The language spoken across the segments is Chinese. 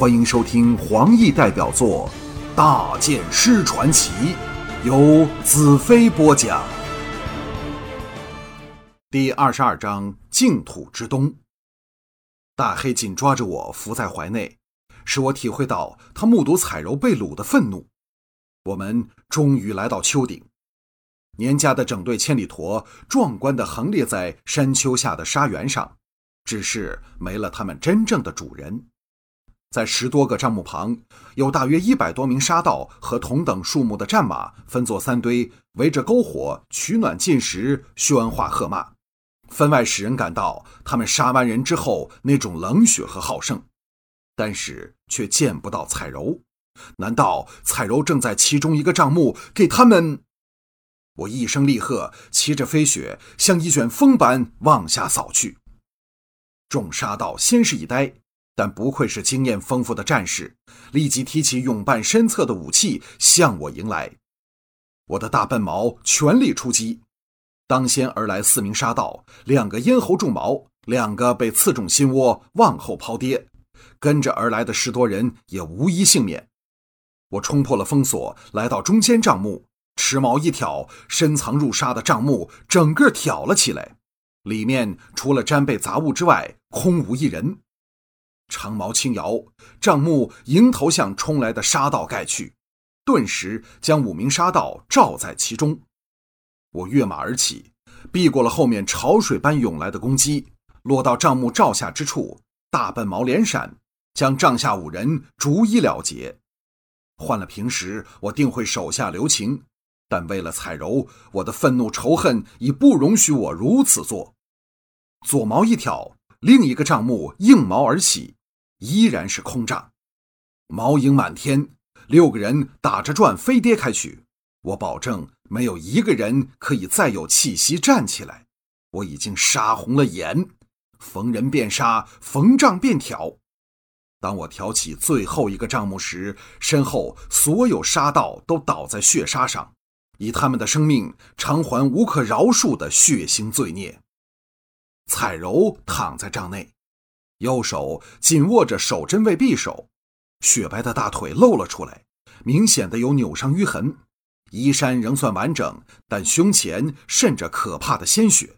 欢迎收听黄奕代表作《大剑师传奇》，由子飞播讲。第二十二章：净土之东。大黑紧抓着我，伏在怀内，使我体会到他目睹彩柔被掳的愤怒。我们终于来到丘顶，年家的整队千里驼壮观地横列在山丘下的沙原上，只是没了他们真正的主人。在十多个帐幕旁，有大约一百多名沙道和同等数目的战马，分作三堆，围着篝火取暖进食，喧哗喝骂，分外使人感到他们杀完人之后那种冷血和好胜。但是却见不到彩柔，难道彩柔正在其中一个帐幕给他们？我一声厉喝，骑着飞雪，像一卷风般往下扫去。众沙道先是一呆。但不愧是经验丰富的战士，立即提起勇伴身侧的武器向我迎来。我的大笨毛全力出击，当先而来四名杀道，两个咽喉中矛，两个被刺中心窝，往后抛跌。跟着而来的十多人也无一幸免。我冲破了封锁，来到中间帐幕，持矛一挑，深藏入沙的帐幕整个挑了起来，里面除了沾被杂物之外，空无一人。长矛轻摇，帐幕迎头向冲来的沙道盖去，顿时将五名沙道罩在其中。我跃马而起，避过了后面潮水般涌来的攻击，落到帐幕罩下之处，大笨毛连闪，将帐下五人逐一了结。换了平时，我定会手下留情，但为了彩柔，我的愤怒仇恨已不容许我如此做。左矛一挑，另一个帐幕应矛而起。依然是空帐，毛影满天，六个人打着转飞跌开去。我保证没有一个人可以再有气息站起来。我已经杀红了眼，逢人便杀，逢帐便挑。当我挑起最后一个帐幕时，身后所有沙道都倒在血沙上，以他们的生命偿还无可饶恕的血腥罪孽。彩柔躺在帐内。右手紧握着手针位匕首，雪白的大腿露了出来，明显的有扭伤淤痕。衣衫仍算完整，但胸前渗着可怕的鲜血。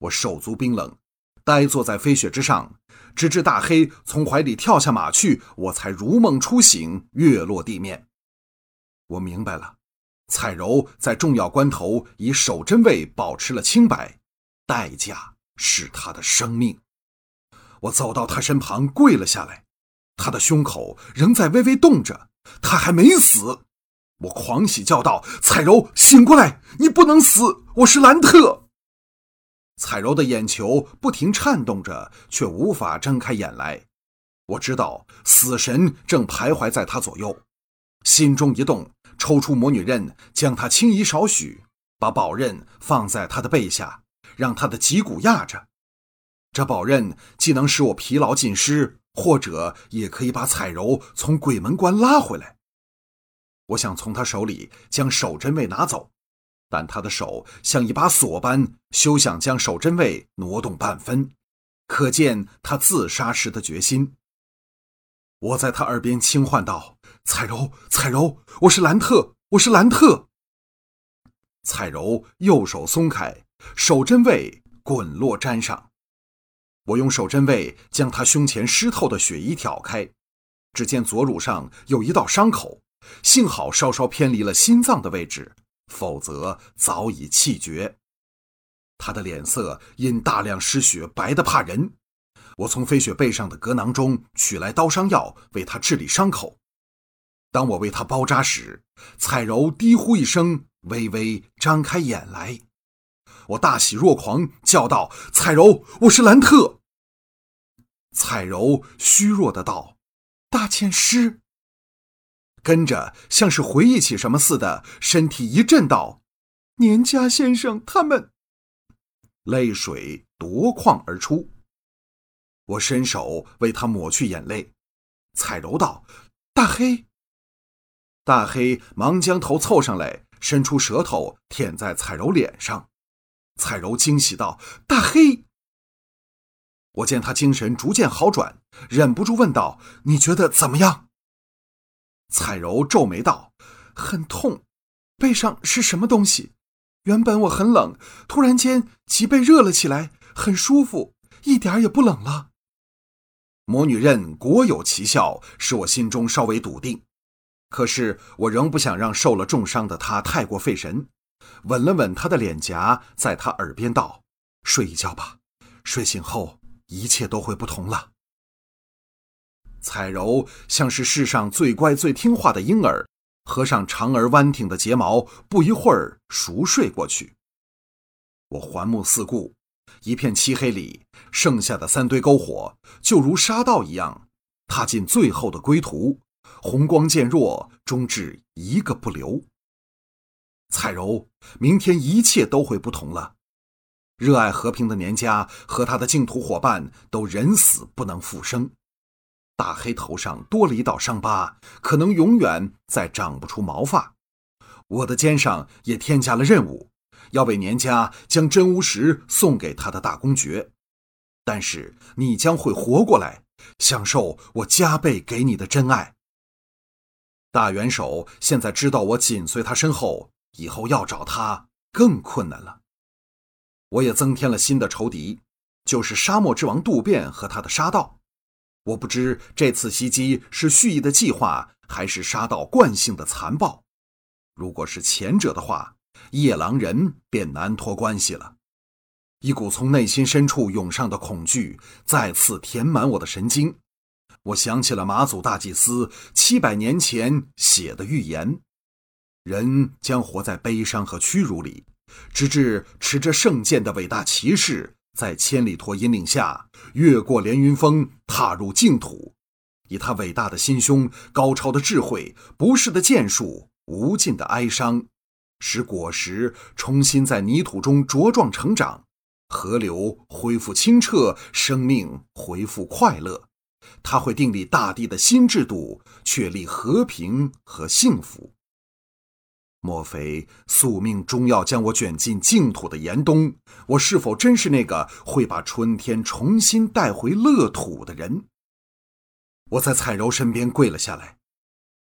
我手足冰冷，呆坐在飞雪之上，直至大黑从怀里跳下马去，我才如梦初醒，跃落地面。我明白了，彩柔在重要关头以手针位保持了清白，代价是她的生命。我走到他身旁，跪了下来。他的胸口仍在微微动着，他还没死。我狂喜叫道：“彩柔，醒过来！你不能死！我是兰特。”彩柔的眼球不停颤动着，却无法睁开眼来。我知道死神正徘徊在他左右，心中一动，抽出魔女刃，将他轻移少许，把宝刃放在他的背下，让他的脊骨压着。这宝刃既能使我疲劳尽失，或者也可以把彩柔从鬼门关拉回来。我想从他手里将手针位拿走，但他的手像一把锁般，休想将手针位挪动半分，可见他自杀时的决心。我在他耳边轻唤道：“彩柔，彩柔，我是兰特，我是兰特。”彩柔右手松开，手针位滚落毡上。我用手针位将他胸前湿透的血衣挑开，只见左乳上有一道伤口，幸好稍稍偏离了心脏的位置，否则早已气绝。他的脸色因大量失血白得怕人。我从飞雪背上的格囊中取来刀伤药，为他治理伤口。当我为他包扎时，彩柔低呼一声，微微张开眼来。我大喜若狂，叫道：“彩柔，我是兰特。”彩柔虚弱的道：“大剑师。”跟着像是回忆起什么似的，身体一震道：“年家先生他们。”泪水夺眶而出。我伸手为他抹去眼泪。彩柔道：“大黑。”大黑忙将头凑上来，伸出舌头舔在彩柔脸上。彩柔惊喜道：“大黑。”我见他精神逐渐好转，忍不住问道：“你觉得怎么样？”彩柔皱眉道：“很痛，背上是什么东西？原本我很冷，突然间脊背热了起来，很舒服，一点也不冷了。”魔女刃果有奇效，使我心中稍微笃定。可是我仍不想让受了重伤的她太过费神，吻了吻她的脸颊，在她耳边道：“睡一觉吧，睡醒后一切都会不同了。”彩柔像是世上最乖最听话的婴儿，合上长而弯挺的睫毛，不一会儿熟睡过去。我环目四顾，一片漆黑里，剩下的三堆篝火就如沙道一样，踏进最后的归途。红光渐弱，终至一个不留。彩柔，明天一切都会不同了。热爱和平的年家和他的净土伙伴都人死不能复生。大黑头上多了一道伤疤，可能永远再长不出毛发。我的肩上也添加了任务，要为年家将真巫石送给他的大公爵。但是你将会活过来，享受我加倍给你的真爱。大元首现在知道我紧随他身后，以后要找他更困难了。我也增添了新的仇敌，就是沙漠之王渡边和他的沙盗。我不知这次袭击是蓄意的计划，还是沙道惯性的残暴。如果是前者的话，夜狼人便难脱关系了。一股从内心深处涌上的恐惧再次填满我的神经。我想起了马祖大祭司七百年前写的预言：人将活在悲伤和屈辱里，直至持着圣剑的伟大骑士在千里驼引领下越过连云峰，踏入净土，以他伟大的心胸、高超的智慧、不世的剑术、无尽的哀伤，使果实重新在泥土中茁壮成长，河流恢复清澈，生命恢复快乐。他会订立大地的新制度，确立和平和幸福。莫非宿命终要将我卷进净土的严冬？我是否真是那个会把春天重新带回乐土的人？我在彩柔身边跪了下来。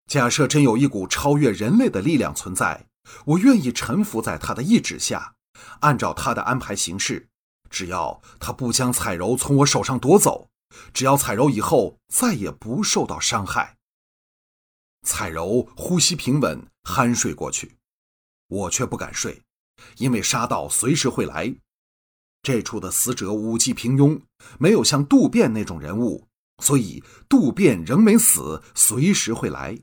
假设真有一股超越人类的力量存在，我愿意臣服在他的意志下，按照他的安排行事。只要他不将彩柔从我手上夺走。只要彩柔以后再也不受到伤害。彩柔呼吸平稳，酣睡过去，我却不敢睡，因为沙道随时会来。这处的死者武技平庸，没有像渡边那种人物，所以渡边仍没死，随时会来。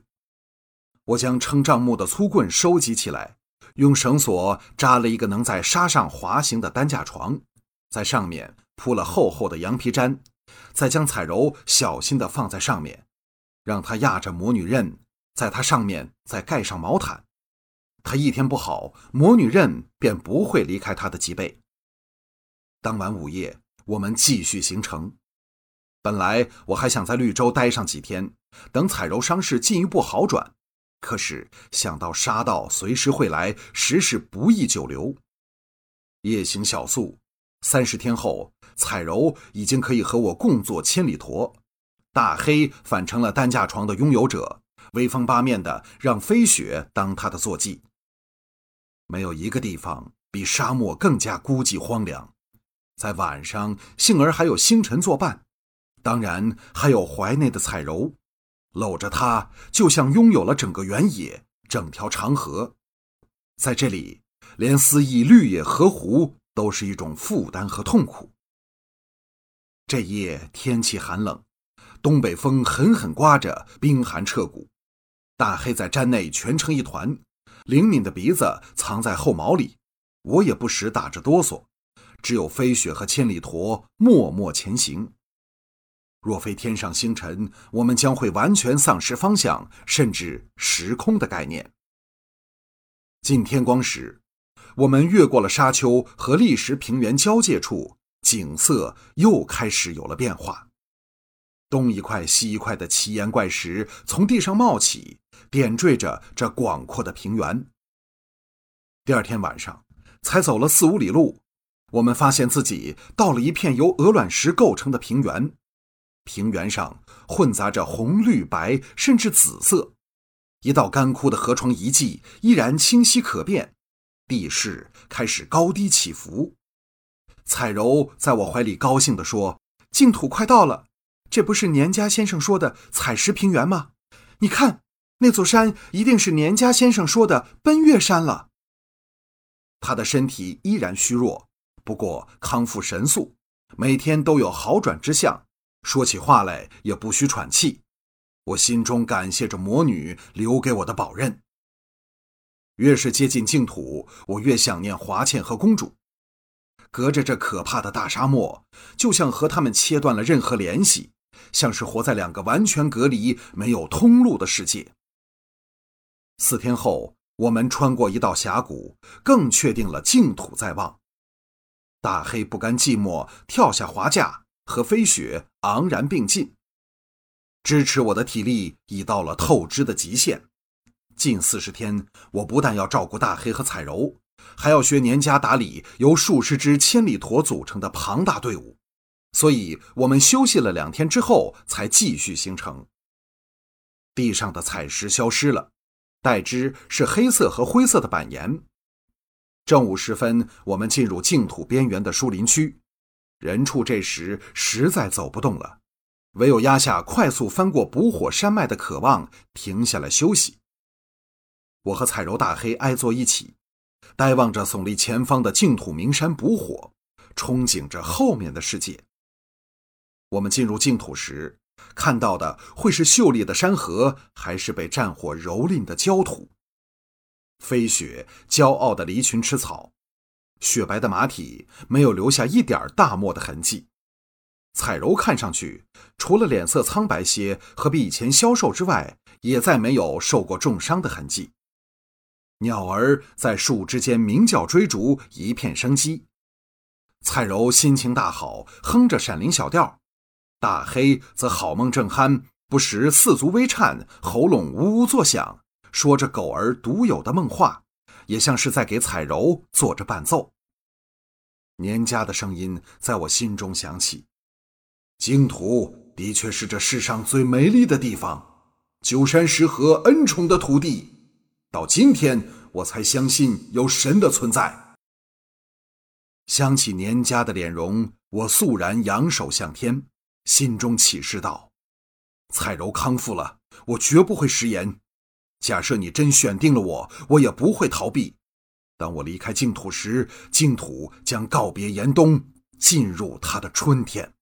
我将撑帐木的粗棍收集起来，用绳索扎了一个能在沙上滑行的担架床，在上面铺了厚厚的羊皮毡。再将彩柔小心地放在上面，让她压着魔女刃，在它上面再盖上毛毯。它一天不好，魔女刃便不会离开它的脊背。当晚午夜，我们继续行程。本来我还想在绿洲待上几天，等彩柔伤势进一步好转。可是想到沙道随时会来，实是不宜久留。夜行小宿，三十天后。彩柔已经可以和我共坐千里驼，大黑反成了担架床的拥有者，威风八面的让飞雪当他的坐骑。没有一个地方比沙漠更加孤寂荒凉，在晚上，幸而还有星辰作伴，当然还有怀内的彩柔，搂着她就像拥有了整个原野、整条长河。在这里，连肆意绿野河湖都是一种负担和痛苦。这夜天气寒冷，东北风狠狠刮着，冰寒彻骨。大黑在毡内蜷成一团，灵敏的鼻子藏在后毛里。我也不时打着哆嗦。只有飞雪和千里驼默默前行。若非天上星辰，我们将会完全丧失方向，甚至时空的概念。近天光时，我们越过了沙丘和砾石平原交界处。景色又开始有了变化，东一块西一块的奇岩怪石从地上冒起，点缀着这广阔的平原。第二天晚上，才走了四五里路，我们发现自己到了一片由鹅卵石构成的平原。平原上混杂着红、绿、白，甚至紫色。一道干枯的河床遗迹依然清晰可辨，地势开始高低起伏。彩柔在我怀里高兴地说：“净土快到了，这不是年家先生说的采石平原吗？你看，那座山一定是年家先生说的奔月山了。”他的身体依然虚弱，不过康复神速，每天都有好转之象，说起话来也不需喘气。我心中感谢着魔女留给我的宝刃。越是接近净土，我越想念华倩和公主。隔着这可怕的大沙漠，就像和他们切断了任何联系，像是活在两个完全隔离、没有通路的世界。四天后，我们穿过一道峡谷，更确定了净土在望。大黑不甘寂寞，跳下滑架，和飞雪昂然并进。支持我的体力已到了透支的极限，近四十天，我不但要照顾大黑和彩柔，还要学年家打理由数十只千里驼组成的庞大队伍，所以我们休息了两天之后才继续行程。地上的彩石消失了，代之是黑色和灰色的板岩。正午时分，我们进入净土边缘的树林区，人畜这时实在走不动了。唯有压下快速翻过补火山脉的渴望，停下来休息。我和彩柔、大黑挨坐一起，呆望着耸立前方的净土名山补火，憧憬着后面的世界。我们进入净土时，看到的会是秀丽的山河，还是被战火蹂躏的焦土？飞雪骄傲地离群吃草，雪白的马体没有留下一点大漠的痕迹。彩柔看上去，除了脸色苍白些和比以前消瘦之外，也再没有受过重伤的痕迹。鸟儿在树枝间鸣叫追逐，一片生机。彩柔心情大好，哼着闪灵小调；大黑则好梦正酣，不时四足微颤，喉咙呜呜作响，说着狗儿独有的梦话，也像是在给彩柔做着伴奏。年家的声音在我心中响起。净土的确是这世上最美丽的地方，九山石河恩宠的土地。到今天，我才相信有神的存在。想起年家的脸容，我肃然扬手向天，心中起誓道：“彩柔康复了，我绝不会食言。假设你真选定了我，我也不会逃避。当我离开净土时，净土将告别严冬，进入它的春天。”